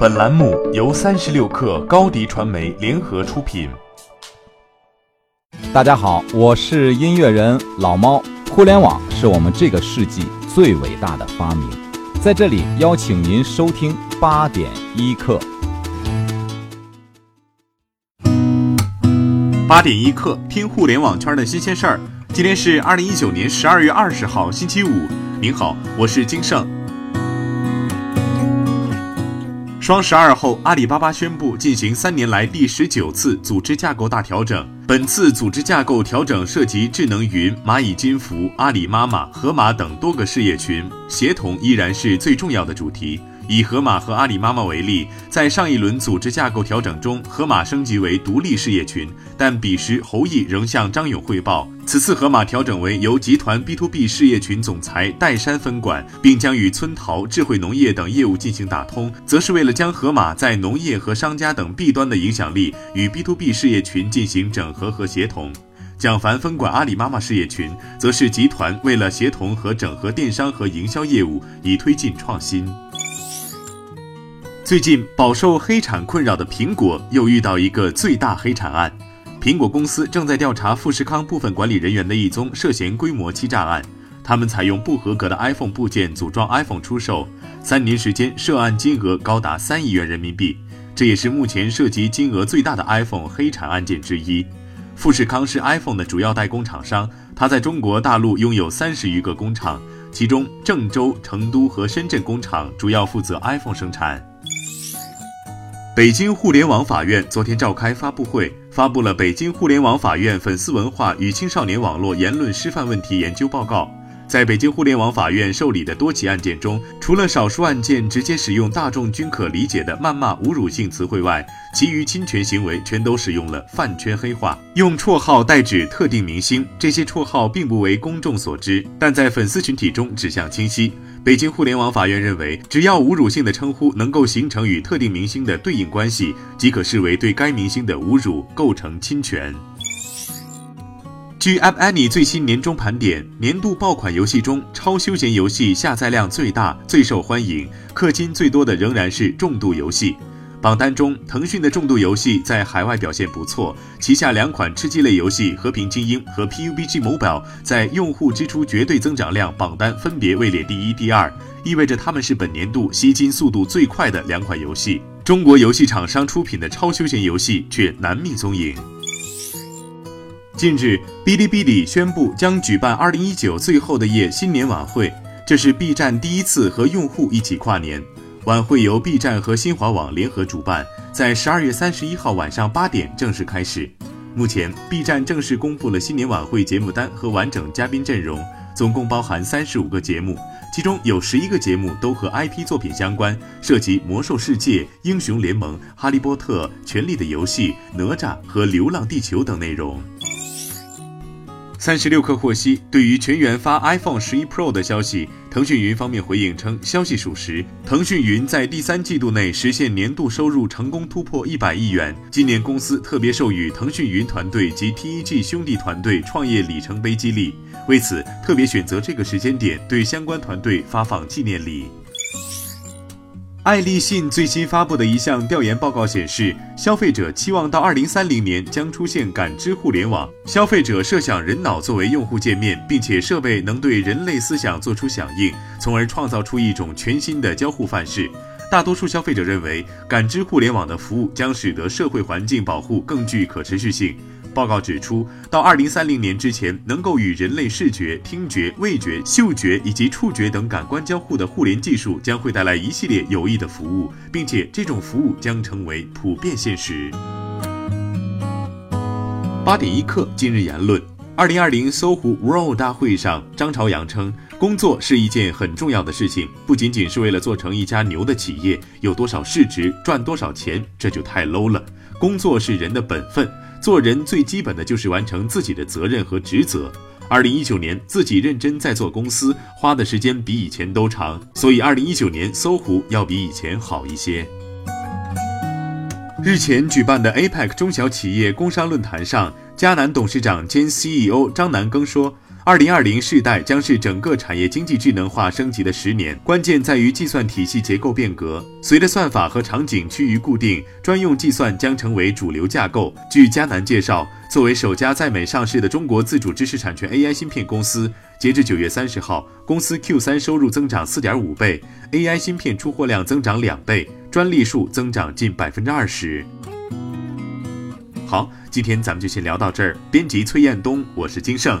本栏目由三十六氪高低传媒联合出品。大家好，我是音乐人老猫。互联网是我们这个世纪最伟大的发明，在这里邀请您收听八点一刻。八点一刻，听互联网圈的新鲜事儿。今天是二零一九年十二月二十号，星期五。您好，我是金盛。双十二后，阿里巴巴宣布进行三年来第十九次组织架构大调整。本次组织架构调整涉及智能云、蚂蚁金服、阿里妈妈、盒马等多个事业群，协同依然是最重要的主题。以盒马和阿里妈妈为例，在上一轮组织架构调整中，盒马升级为独立事业群，但彼时侯毅仍向张勇汇报，此次盒马调整为由集团 B to B 事业群总裁戴珊分管，并将与村淘、智慧农业等业务进行打通，则是为了将盒马在农业和商家等 B 端的影响力与 B to B 事业群进行整合和协同。蒋凡分管阿里妈妈事业群，则是集团为了协同和整合电商和营销业务，以推进创新。最近饱受黑产困扰的苹果又遇到一个最大黑产案，苹果公司正在调查富士康部分管理人员的一宗涉嫌规模欺诈案。他们采用不合格的 iPhone 部件组装 iPhone 出售，三年时间涉案金额高达三亿元人民币，这也是目前涉及金额最大的 iPhone 黑产案件之一。富士康是 iPhone 的主要代工厂商，它在中国大陆拥有三十余个工厂，其中郑州、成都和深圳工厂主要负责 iPhone 生产。北京互联网法院昨天召开发布会，发布了《北京互联网法院粉丝文化与青少年网络言论示范问题研究报告》。在北京互联网法院受理的多起案件中，除了少数案件直接使用大众均可理解的谩骂侮辱性词汇外，其余侵权行为全都使用了饭圈黑话，用绰号代指特定明星。这些绰号并不为公众所知，但在粉丝群体中指向清晰。北京互联网法院认为，只要侮辱性的称呼能够形成与特定明星的对应关系，即可视为对该明星的侮辱，构成侵权。据 App Annie 最新年终盘点，年度爆款游戏中，超休闲游戏下载量最大、最受欢迎、氪金最多的仍然是重度游戏。榜单中，腾讯的重度游戏在海外表现不错，旗下两款吃鸡类游戏《和平精英》和 PUBG Mobile 在用户支出绝对增长量榜单分别位列第一、第二，意味着他们是本年度吸金速度最快的两款游戏。中国游戏厂商出品的超休闲游戏却难觅踪影。近日，哔哩哔哩宣布将举办2019最后的夜新年晚会，这是 B 站第一次和用户一起跨年。晚会由 B 站和新华网联合主办，在十二月三十一号晚上八点正式开始。目前，B 站正式公布了新年晚会节目单和完整嘉宾阵容，总共包含三十五个节目，其中有十一个节目都和 IP 作品相关，涉及《魔兽世界》《英雄联盟》《哈利波特》《权力的游戏》《哪吒》和《流浪地球》等内容。三十六氪获悉，对于全员发 iPhone 十一 Pro 的消息，腾讯云方面回应称，消息属实。腾讯云在第三季度内实现年度收入成功突破一百亿元。今年公司特别授予腾讯云团队及 TEG 兄弟团队创业里程碑激励，为此特别选择这个时间点对相关团队发放纪念礼。爱立信最新发布的一项调研报告显示，消费者期望到二零三零年将出现感知互联网。消费者设想人脑作为用户界面，并且设备能对人类思想做出响应，从而创造出一种全新的交互范式。大多数消费者认为，感知互联网的服务将使得社会环境保护更具可持续性。报告指出，到二零三零年之前，能够与人类视觉、听觉、味觉、嗅觉以及触觉等感官交互的互联技术，将会带来一系列有益的服务，并且这种服务将成为普遍现实。八点一刻，今日言论：二零二零搜狐 World 大会上，张朝阳称，工作是一件很重要的事情，不仅仅是为了做成一家牛的企业，有多少市值，赚多少钱，这就太 low 了。工作是人的本分。做人最基本的就是完成自己的责任和职责。二零一九年自己认真在做公司，花的时间比以前都长，所以二零一九年搜狐要比以前好一些。日前举办的 APEC 中小企业工商论坛上，迦南董事长兼 CEO 张南庚说。二零二零世代将是整个产业经济智能化升级的十年，关键在于计算体系结构变革。随着算法和场景趋于固定，专用计算将成为主流架构。据迦南介绍，作为首家在美上市的中国自主知识产权 AI 芯片公司，截至九月三十号，公司 Q 三收入增长四点五倍，AI 芯片出货量增长两倍，专利数增长近百分之二十。好，今天咱们就先聊到这儿。编辑崔彦东，我是金盛。